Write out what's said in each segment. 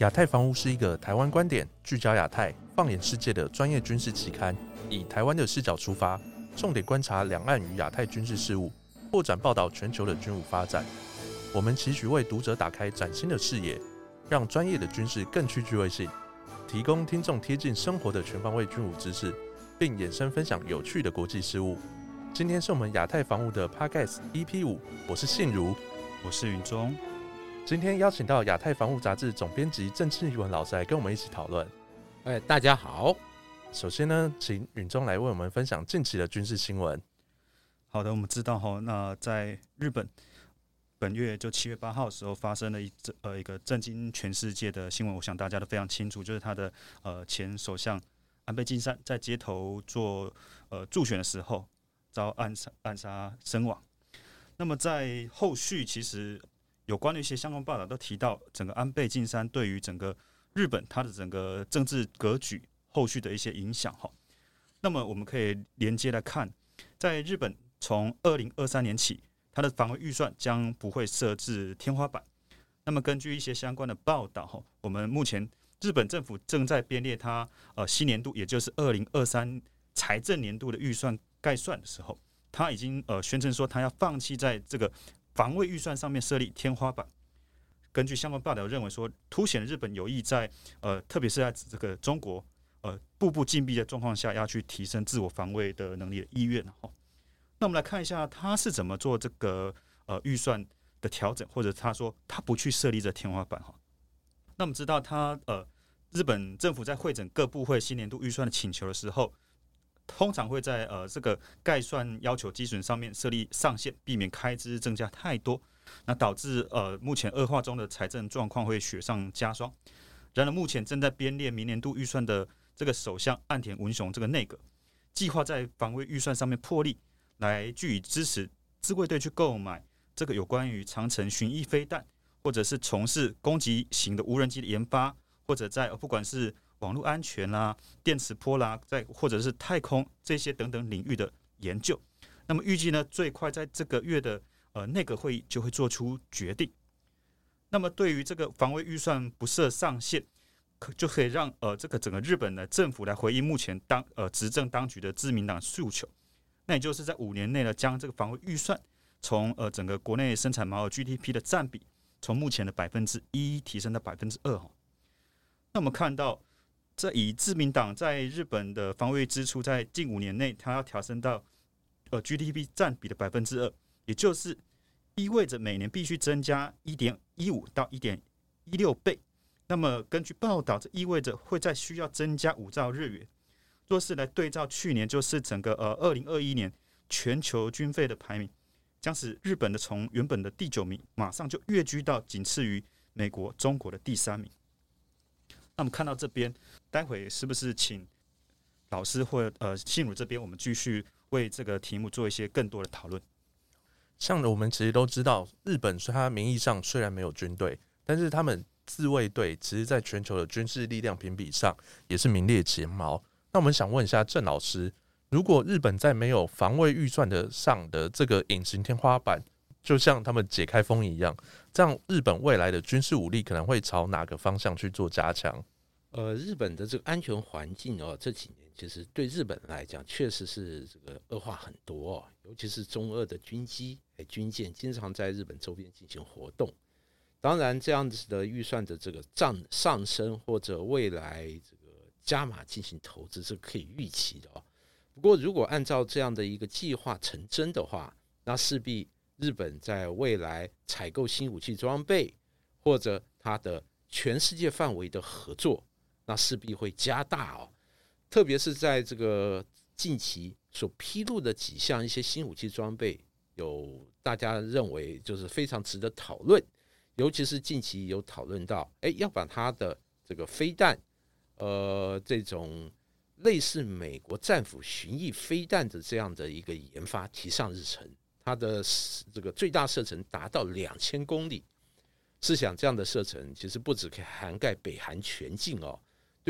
亚太防务是一个台湾观点聚焦亚太、放眼世界的专业军事期刊，以台湾的视角出发，重点观察两岸与亚太军事事务，拓展报道全球的军武发展。我们期许为读者打开崭新的视野，让专业的军事更具趣味性，提供听众贴近生活的全方位军武知识，并衍生分享有趣的国际事务。今天是我们亚太防务的 Podcast EP 五，我是信如，我是云中。今天邀请到亚太防务杂志总编辑郑志文老师来跟我们一起讨论。哎，大家好。首先呢，请允中来为我们分享近期的军事新闻。好的，我们知道哈，那在日本本月就七月八号的时候发生了一呃一个震惊全世界的新闻，我想大家都非常清楚，就是他的呃前首相安倍晋三在街头做呃助选的时候遭暗杀暗杀身亡。那么在后续其实。有关的一些相关报道都提到，整个安倍晋三对于整个日本它的整个政治格局后续的一些影响哈。那么我们可以连接来看，在日本从二零二三年起，它的防卫预算将不会设置天花板。那么根据一些相关的报道哈，我们目前日本政府正在编列它呃新年度，也就是二零二三财政年度的预算概算的时候，他已经呃宣称说他要放弃在这个。防卫预算上面设立天花板，根据相关报道认为说，凸显日本有意在呃，特别是在这个中国呃步步紧逼的状况下，要去提升自我防卫的能力的意愿哈。那我们来看一下他是怎么做这个呃预算的调整，或者他说他不去设立这天花板哈。那我们知道他呃日本政府在会诊各部会新年度预算的请求的时候。通常会在呃这个概算要求基准上面设立上限，避免开支增加太多，那导致呃目前恶化中的财政状况会雪上加霜。然而，目前正在编列明年度预算的这个首相岸田文雄这个内阁，计划在防卫预算上面破例，来予以支持自卫队去购买这个有关于长城巡弋飞弹，或者是从事攻击型的无人机的研发，或者在不管是网络安全啦、电磁波啦，在或者是太空这些等等领域的研究，那么预计呢，最快在这个月的呃内阁会议就会做出决定。那么对于这个防卫预算不设上限，可就可以让呃这个整个日本的政府来回应目前当呃执政当局的自民党诉求，那也就是在五年内呢，将这个防卫预算从呃整个国内生产毛额 GDP 的占比，从目前的百分之一提升到百分之二哈。那我们看到。这以自民党在日本的防卫支出，在近五年内，它要调升到呃 GDP 占比的百分之二，也就是意味着每年必须增加一点一五到一点一六倍。那么根据报道，这意味着会在需要增加五兆日元。若是来对照去年，就是整个呃二零二一年全球军费的排名，将使日本的从原本的第九名，马上就跃居到仅次于美国、中国的第三名。那么看到这边，待会是不是请老师或呃信儒这边，我们继续为这个题目做一些更多的讨论？像我们其实都知道，日本是它名义上虽然没有军队，但是他们自卫队其实在全球的军事力量评比上也是名列前茅。那我们想问一下郑老师，如果日本在没有防卫预算的上的这个隐形天花板，就像他们解开封一样，这样日本未来的军事武力可能会朝哪个方向去做加强？呃，日本的这个安全环境哦，这几年其实对日本来讲，确实是这个恶化很多。尤其是中俄的军机、哎军舰经常在日本周边进行活动。当然，这样子的预算的这个涨上升，或者未来这个加码进行投资是可以预期的哦。不过，如果按照这样的一个计划成真的话，那势必日本在未来采购新武器装备，或者它的全世界范围的合作。那势必会加大哦，特别是在这个近期所披露的几项一些新武器装备，有大家认为就是非常值得讨论，尤其是近期有讨论到，哎，要把它的这个飞弹，呃，这种类似美国战斧巡弋飞弹的这样的一个研发提上日程，它的这个最大射程达到两千公里。试想这样的射程，其实不止可以涵盖北韩全境哦。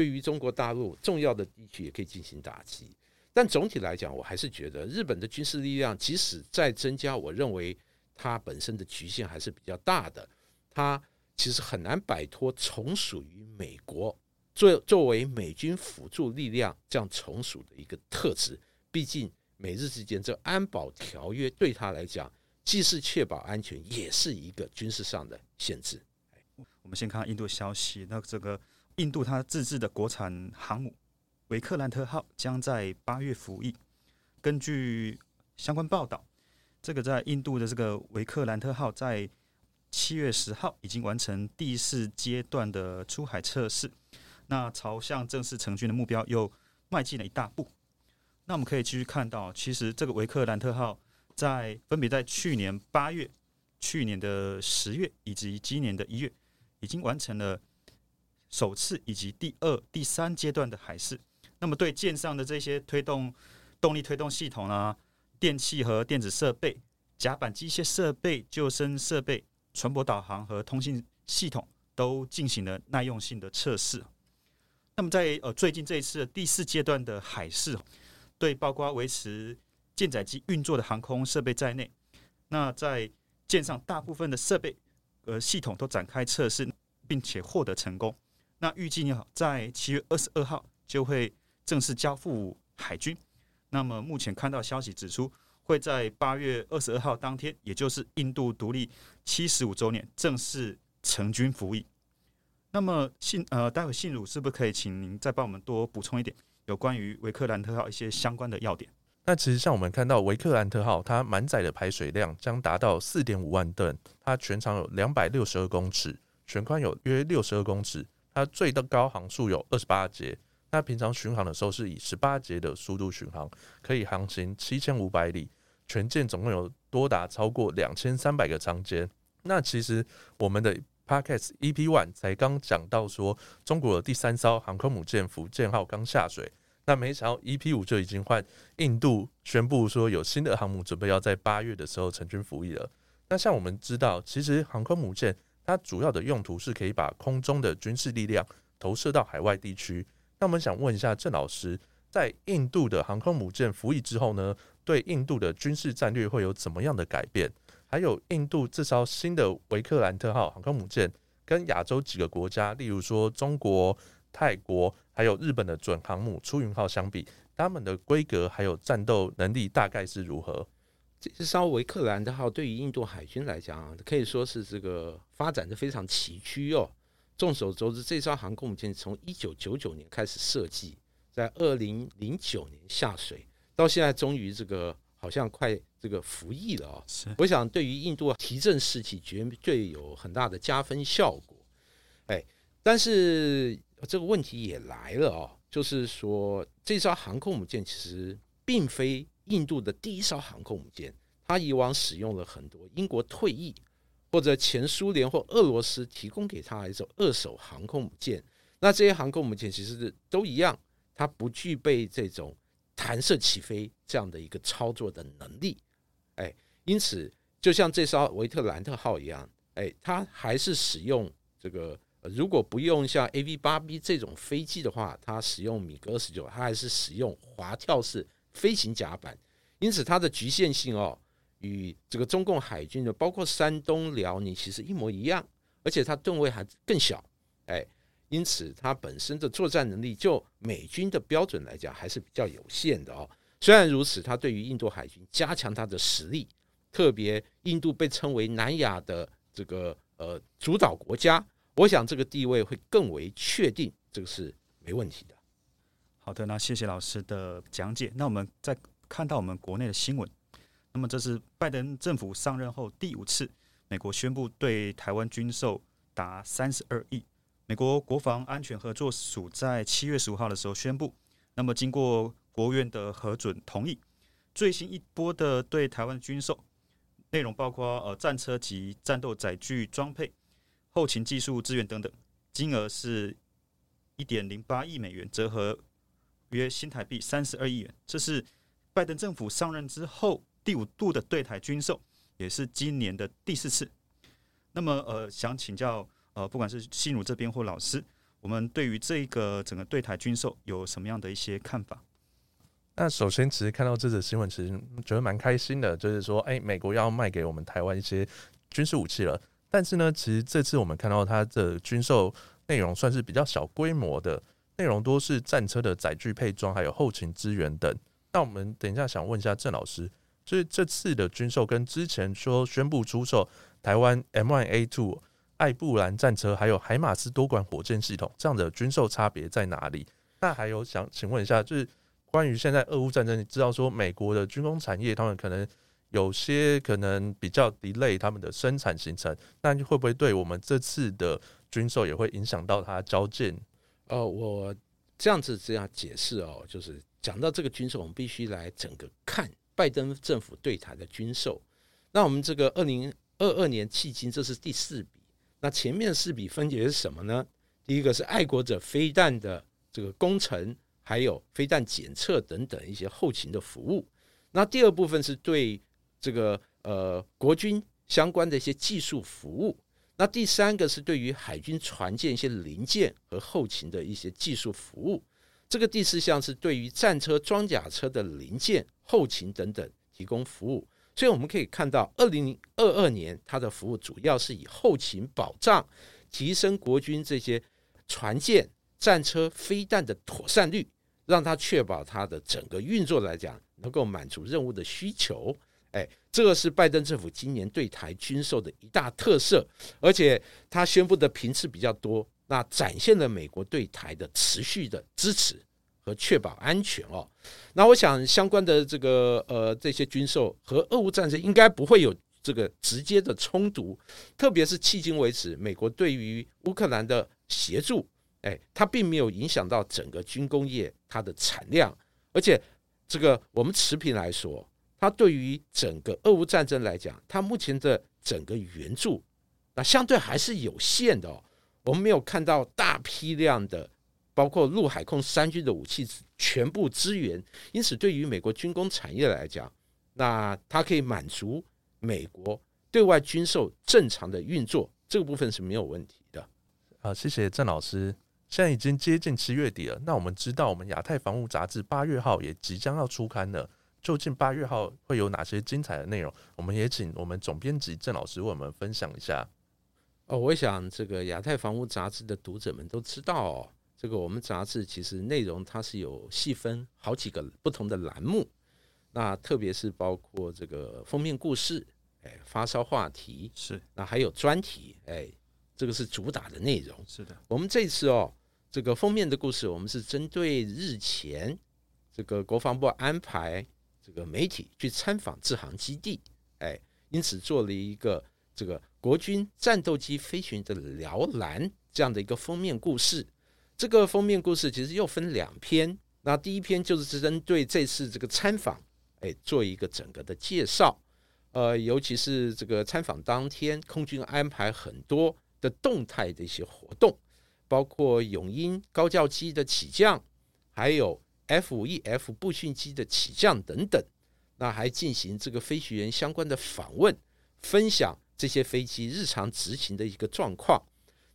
对于中国大陆重要的地区也可以进行打击，但总体来讲，我还是觉得日本的军事力量即使再增加，我认为它本身的局限还是比较大的。它其实很难摆脱从属于美国作作为美军辅助力量这样从属的一个特质。毕竟美日之间这安保条约对他来讲，既是确保安全，也是一个军事上的限制。我们先看印度消息，那这个印度它自制的国产航母维克兰特号将在八月服役。根据相关报道，这个在印度的这个维克兰特号在七月十号已经完成第四阶段的出海测试，那朝向正式成军的目标又迈进了一大步。那我们可以继续看到，其实这个维克兰特号在分别在去年八月、去年的十月以及今年的一月，已经完成了首次以及第二、第三阶段的海试。那么对舰上的这些推动动力推动系统啊、电器和电子设备、甲板机械设备、救生设备。船舶导航和通信系统都进行了耐用性的测试。那么，在呃最近这一次的第四阶段的海试，对包括维持舰载机运作的航空设备在内，那在舰上大部分的设备呃系统都展开测试，并且获得成功。那预计呢，在七月二十二号就会正式交付海军。那么，目前看到消息指出。会在八月二十二号当天，也就是印度独立七十五周年，正式成军服役。那么信呃，待会信鲁是不是可以请您再帮我们多补充一点有关于维克兰特号一些相关的要点？那其实像我们看到维克兰特号，它满载的排水量将达到四点五万吨，它全长有两百六十二公尺，全宽有约六十二公尺，它最的高航速有二十八节。那平常巡航的时候是以十八节的速度巡航，可以航行七千五百里。全舰总共有多达超过两千三百个舱间。那其实我们的 Podcast EP One 才刚讲到说，中国的第三艘航空母舰福建号刚下水。那没想到 EP 五就已经换印度宣布说，有新的航母准备要在八月的时候成军服役了。那像我们知道，其实航空母舰它主要的用途是可以把空中的军事力量投射到海外地区。那我们想问一下郑老师，在印度的航空母舰服役之后呢？对印度的军事战略会有怎么样的改变？还有印度这艘新的维克兰特号航空母舰，跟亚洲几个国家，例如说中国、泰国，还有日本的准航母出云号相比，他们的规格还有战斗能力大概是如何？这艘维克兰特号对于印度海军来讲，可以说是这个发展的非常崎岖哦。众所周知，这艘航空母舰从一九九九年开始设计，在二零零九年下水。到现在终于这个好像快这个服役了啊！我想对于印度提振士气绝对有很大的加分效果。哎，但是这个问题也来了啊，就是说这艘航空母舰其实并非印度的第一艘航空母舰，它以往使用了很多英国退役或者前苏联或俄罗斯提供给他一艘二手航空母舰。那这些航空母舰其实都一样，它不具备这种。弹射起飞这样的一个操作的能力，哎，因此就像这艘维特兰特号一样，哎，它还是使用这个，如果不用像 A V 八 B 这种飞机的话，它使用米格二十九，它还是使用滑跳式飞行甲板，因此它的局限性哦，与这个中共海军的包括山东、辽宁其实一模一样，而且它吨位还更小，哎。因此，它本身的作战能力，就美军的标准来讲，还是比较有限的哦。虽然如此，它对于印度海军加强它的实力，特别印度被称为南亚的这个呃主导国家，我想这个地位会更为确定，这个是没问题的。好的，那谢谢老师的讲解。那我们再看到我们国内的新闻，那么这是拜登政府上任后第五次，美国宣布对台湾军售达三十二亿。美国国防安全合作署在七月十五号的时候宣布，那么经过国务院的核准同意，最新一波的对台湾军售内容包括呃战车及战斗载具装配、后勤技术资源等等，金额是一点零八亿美元，折合约新台币三十二亿元。这是拜登政府上任之后第五度的对台军售，也是今年的第四次。那么呃，想请教。呃，不管是新儒这边或老师，我们对于这个整个对台军售有什么样的一些看法？那首先，其实看到这则新闻，其实觉得蛮开心的，就是说，哎，美国要卖给我们台湾一些军事武器了。但是呢，其实这次我们看到它的军售内容算是比较小规模的，内容多是战车的载具配装，还有后勤支援等。那我们等一下想问一下郑老师，就是这次的军售跟之前说宣布出售台湾 M1A2 艾布兰战车，还有海马斯多管火箭系统这样的军售差别在哪里？那还有想请问一下，就是关于现在俄乌战争，你知道说美国的军工产业，他们可能有些可能比较 delay 他们的生产行程，那会不会对我们这次的军售也会影响到它交件？呃，我这样子这样解释哦，就是讲到这个军售，我们必须来整个看拜登政府对台的军售。那我们这个二零二二年迄今这是第四笔，那前面四笔分别是什么呢？第一个是爱国者飞弹的这个工程，还有飞弹检测等等一些后勤的服务。那第二部分是对这个呃国军相关的一些技术服务。那第三个是对于海军船舰一些零件和后勤的一些技术服务。这个第四项是对于战车、装甲车的零件、后勤等等提供服务。所以我们可以看到，二零二二年它的服务主要是以后勤保障、提升国军这些船舰、战车、飞弹的妥善率，让它确保它的整个运作来讲能够满足任务的需求。哎，这个是拜登政府今年对台军售的一大特色，而且他宣布的频次比较多，那展现了美国对台的持续的支持。和确保安全哦，那我想相关的这个呃这些军售和俄乌战争应该不会有这个直接的冲突，特别是迄今为止，美国对于乌克兰的协助，哎，它并没有影响到整个军工业它的产量，而且这个我们持平来说，它对于整个俄乌战争来讲，它目前的整个援助那相对还是有限的哦，我们没有看到大批量的。包括陆海空三军的武器全部支援，因此对于美国军工产业来讲，那它可以满足美国对外军售正常的运作，这个部分是没有问题的。好，谢谢郑老师。现在已经接近七月底了，那我们知道我们亚太防务杂志八月号也即将要出刊了，究竟八月号会有哪些精彩的内容？我们也请我们总编辑郑老师为我们分享一下。哦，我想这个亚太房屋杂志的读者们都知道哦。这个我们杂志其实内容它是有细分好几个不同的栏目，那特别是包括这个封面故事，哎，发烧话题是，那还有专题，哎，这个是主打的内容。是的，我们这次哦，这个封面的故事，我们是针对日前这个国防部安排这个媒体去参访制航基地，哎，因此做了一个这个国军战斗机飞行的摇篮这样的一个封面故事。这个封面故事其实又分两篇，那第一篇就是针对这次这个参访，哎，做一个整个的介绍，呃，尤其是这个参访当天，空军安排很多的动态的一些活动，包括永鹰高教机的起降，还有 F 五 E F 步训机的起降等等，那还进行这个飞行员相关的访问，分享这些飞机日常执行的一个状况。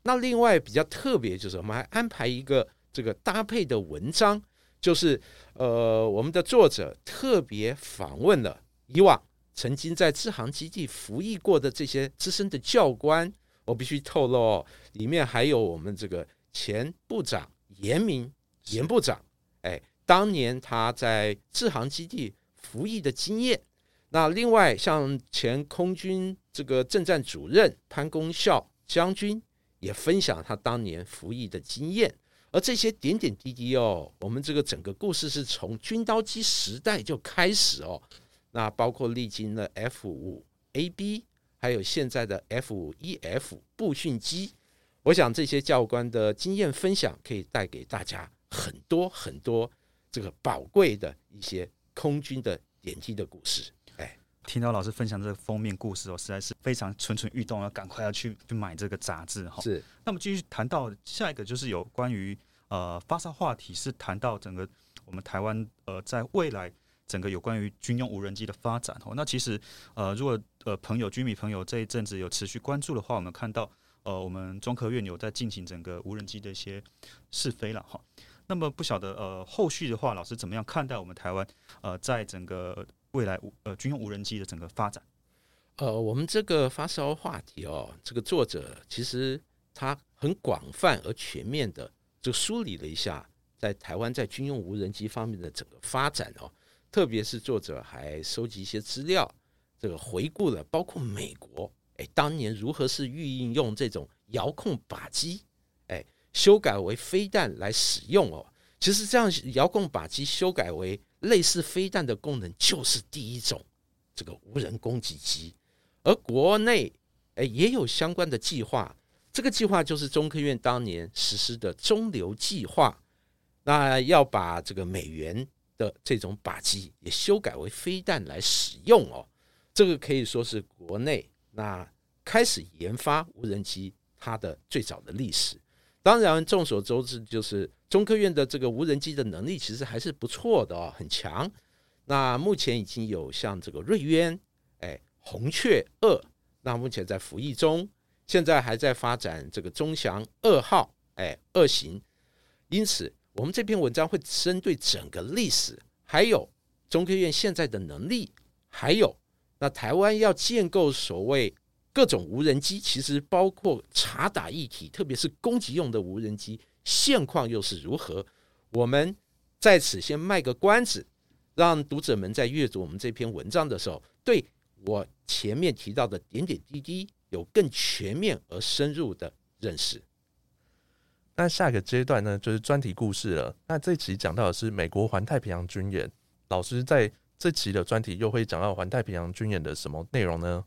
那另外比较特别就是，我们还安排一个这个搭配的文章，就是呃，我们的作者特别访问了以往曾经在支航基地服役过的这些资深的教官。我必须透露，里面还有我们这个前部长严明严部长，哎，当年他在制航基地服役的经验。那另外像前空军这个政战主任潘公孝将军。也分享他当年服役的经验，而这些点点滴滴哦，我们这个整个故事是从军刀机时代就开始哦，那包括历经了 F 五 AB，还有现在的 F 五 EF 步训机，我想这些教官的经验分享可以带给大家很多很多这个宝贵的一些空军的点滴的故事。听到老师分享这个封面故事哦，实在是非常蠢蠢欲动，要赶快要去去买这个杂志哈。是。那么继续谈到下一个，就是有关于呃发烧话题，是谈到整个我们台湾呃在未来整个有关于军用无人机的发展哦。那其实呃如果呃朋友军迷朋友这一阵子有持续关注的话，我们看到呃我们中科院有在进行整个无人机的一些试飞了哈。那么不晓得呃后续的话，老师怎么样看待我们台湾呃在整个未来呃军用无人机的整个发展，呃，我们这个发烧话题哦，这个作者其实他很广泛而全面的就梳理了一下，在台湾在军用无人机方面的整个发展哦，特别是作者还收集一些资料，这个回顾了包括美国哎当年如何是运用这种遥控靶机哎修改为飞弹来使用哦，其实这样遥控靶机修改为类似飞弹的功能，就是第一种这个无人攻击机。而国内哎也有相关的计划，这个计划就是中科院当年实施的中流计划，那要把这个美元的这种靶机也修改为飞弹来使用哦，这个可以说是国内那开始研发无人机它的最早的历史。当然，众所周知，就是中科院的这个无人机的能力其实还是不错的哦，很强。那目前已经有像这个瑞渊，哎。红雀二，那目前在服役中，现在还在发展这个中翔二号，哎，二型。因此，我们这篇文章会针对整个历史，还有中科院现在的能力，还有那台湾要建构所谓各种无人机，其实包括查打一体，特别是攻击用的无人机，现况又是如何？我们在此先卖个关子，让读者们在阅读我们这篇文章的时候，对。我前面提到的点点滴滴，有更全面而深入的认识。那下一个阶段呢，就是专题故事了。那这期讲到的是美国环太平洋军演，老师在这期的专题又会讲到环太平洋军演的什么内容呢？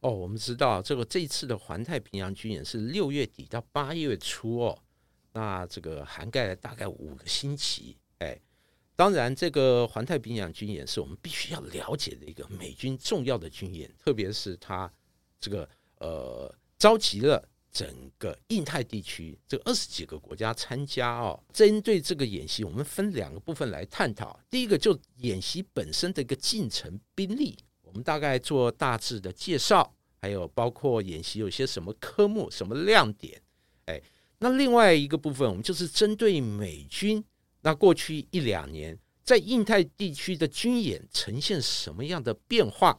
哦，我们知道这个这次的环太平洋军演是六月底到八月初哦，那这个涵盖了大概五个星期，哎。当然，这个环太平洋军演是我们必须要了解的一个美军重要的军演，特别是它这个呃召集了整个印太地区这二十几个国家参加哦。针对这个演习，我们分两个部分来探讨。第一个就演习本身的一个进程兵力，我们大概做大致的介绍，还有包括演习有些什么科目、什么亮点。哎，那另外一个部分，我们就是针对美军。那过去一两年，在印太地区的军演呈现什么样的变化？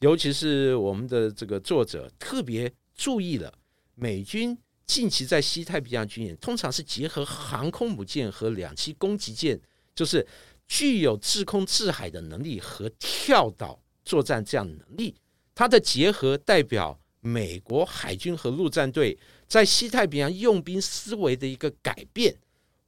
尤其是我们的这个作者特别注意了，美军近期在西太平洋军演，通常是结合航空母舰和两栖攻击舰，就是具有制空制海的能力和跳岛作战这样的能力。它的结合代表美国海军和陆战队在西太平洋用兵思维的一个改变。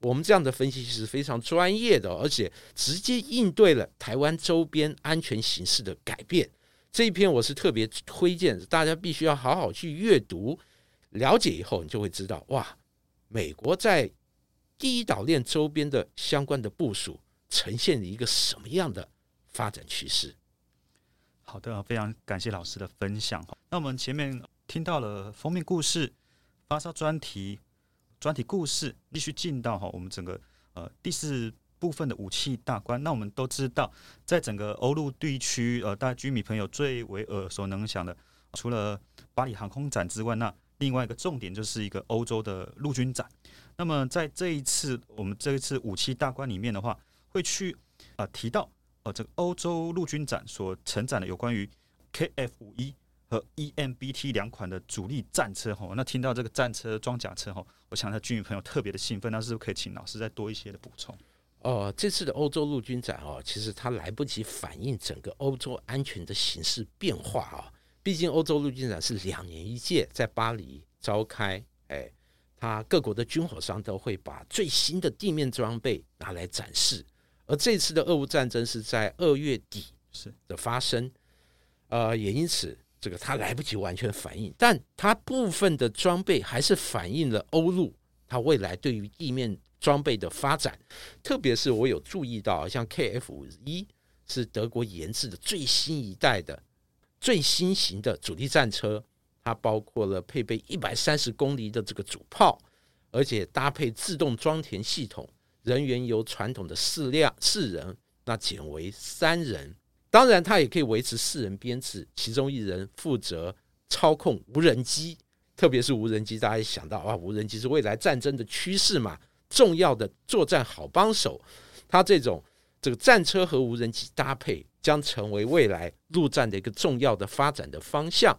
我们这样的分析是非常专业的，而且直接应对了台湾周边安全形势的改变。这一篇我是特别推荐，大家必须要好好去阅读、了解以后，你就会知道，哇，美国在第一岛链周边的相关的部署呈现了一个什么样的发展趋势。好的，非常感谢老师的分享。那我们前面听到了封面故事、发烧专题。专题故事必须进到哈，我们整个呃第四部分的武器大关。那我们都知道，在整个欧陆地区，呃，大家居民朋友最为耳熟能详的，除了巴黎航空展之外，那另外一个重点就是一个欧洲的陆军展。那么在这一次我们这一次武器大关里面的话，会去啊提到这个欧洲陆军展所承载的有关于 KF 五一。和 EMBT 两款的主力战车吼，那听到这个战车装甲车吼，我想他军迷朋友特别的兴奋，那是不是可以请老师再多一些的补充？哦，这次的欧洲陆军展哦，其实它来不及反映整个欧洲安全的形势变化啊，毕竟欧洲陆军展是两年一届，在巴黎召开，哎，它各国的军火商都会把最新的地面装备拿来展示，而这次的俄乌战争是在二月底是的发生，呃，也因此。这个它来不及完全反应，但它部分的装备还是反映了欧陆它未来对于地面装备的发展。特别是我有注意到，像 KF 五一是德国研制的最新一代的最新型的主力战车，它包括了配备一百三十公里的这个主炮，而且搭配自动装填系统，人员由传统的四辆四人那减为三人。当然，他也可以维持四人编制，其中一人负责操控无人机，特别是无人机，大家想到啊，无人机是未来战争的趋势嘛，重要的作战好帮手。它这种这个战车和无人机搭配将成为未来陆战的一个重要的发展的方向。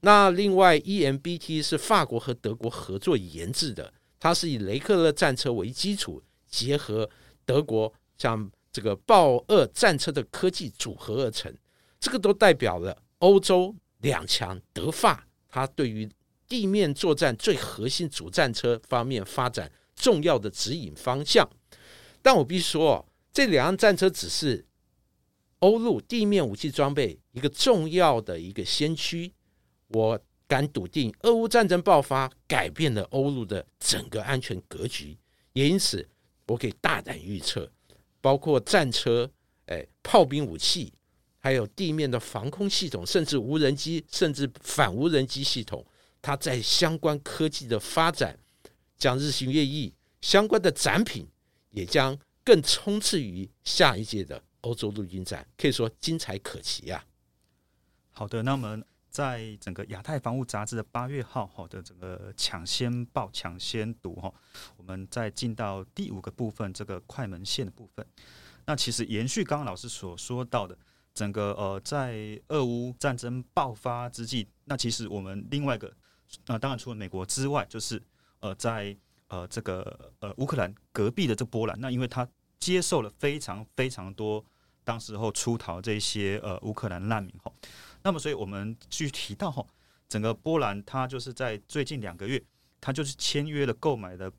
那另外，EMBT 是法国和德国合作研制的，它是以雷克勒战车为基础，结合德国像这个豹二战车的科技组合而成。这个都代表了欧洲两强德法，它对于地面作战最核心主战车方面发展。重要的指引方向。但我必须说，这两辆战车只是欧陆地面武器装备一个重要的一个先驱。我敢笃定，俄乌战争爆发改变了欧陆的整个安全格局，也因此，我可以大胆预测，包括战车、哎炮兵武器，还有地面的防空系统，甚至无人机，甚至反无人机系统，它在相关科技的发展将日新月异，相关的展品也将更冲刺于下一届的欧洲陆军展，可以说精彩可期呀。好的，那么。在整个亚太防务杂志的八月号哈的整个抢先报、抢先读哈，我们再进到第五个部分，这个快门线的部分。那其实延续刚刚老师所说到的，整个呃，在俄乌战争爆发之际，那其实我们另外一个，那当然除了美国之外，就是呃，在呃这个呃乌克兰隔壁的这波兰，那因为他接受了非常非常多当时候出逃这些呃乌克兰难民哈。那么，所以我们去提到哈，整个波兰它就是在最近两个月，它就是签约了购买的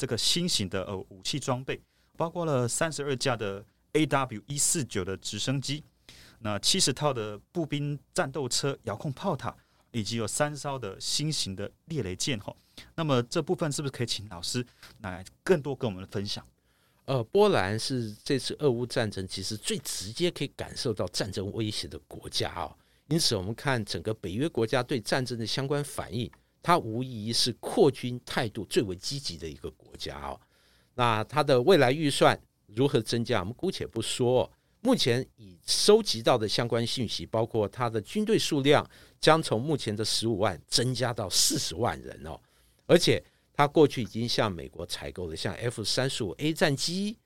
这个新型的呃武器装备，包括了三十二架的 A W 一四九的直升机，那七十套的步兵战斗车、遥控炮塔，以及有三艘的新型的猎雷舰哈。那么这部分是不是可以请老师来更多跟我们分享？呃，波兰是这次俄乌战争其实最直接可以感受到战争威胁的国家哦。因此，我们看整个北约国家对战争的相关反应，它无疑是扩军态度最为积极的一个国家哦。那它的未来预算如何增加，我们姑且不说。目前已收集到的相关信息，包括它的军队数量将从目前的十五万增加到四十万人哦。而且，它过去已经向美国采购了像 F 三十五 A 战机、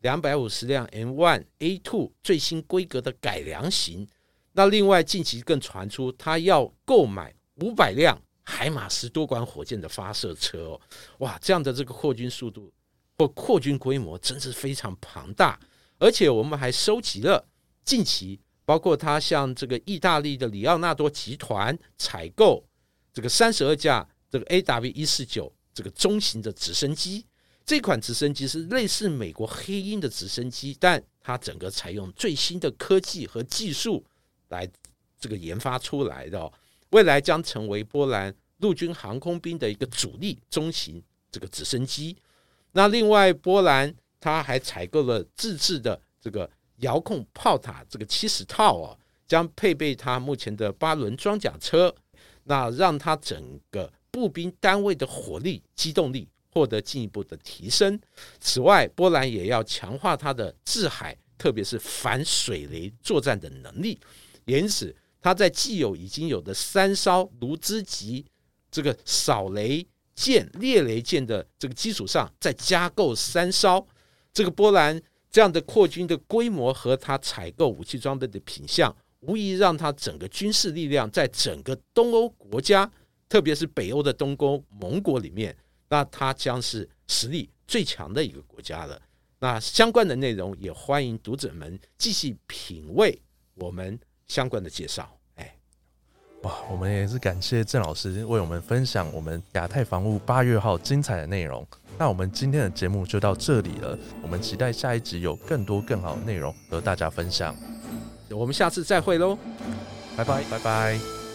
两百五十辆 M one A two 最新规格的改良型。那另外，近期更传出他要购买五百辆海马斯多管火箭的发射车哦，哇，这样的这个扩军速度或扩军规模真是非常庞大。而且我们还收集了近期，包括他向这个意大利的里奥纳多集团采购这个三十二架这个 A W 一四九这个中型的直升机。这款直升机是类似美国黑鹰的直升机，但它整个采用最新的科技和技术。来这个研发出来的，未来将成为波兰陆军航空兵的一个主力中型这个直升机。那另外，波兰它还采购了自制的这个遥控炮塔，这个七十套哦，将配备它目前的八轮装甲车，那让它整个步兵单位的火力、机动力获得进一步的提升。此外，波兰也要强化它的制海，特别是反水雷作战的能力。因此，它在既有已经有的三艘卢兹级这个扫雷舰、猎雷舰的这个基础上，再加购三艘。这个波兰这样的扩军的规模和它采购武器装备的品相，无疑让它整个军事力量在整个东欧国家，特别是北欧的东欧盟国里面，那它将是实力最强的一个国家了。那相关的内容也欢迎读者们继续品味我们。相关的介绍，哇，我们也是感谢郑老师为我们分享我们亚太防务八月号精彩的内容。那我们今天的节目就到这里了，我们期待下一集有更多更好的内容和大家分享。我们下次再会喽，拜拜，拜拜。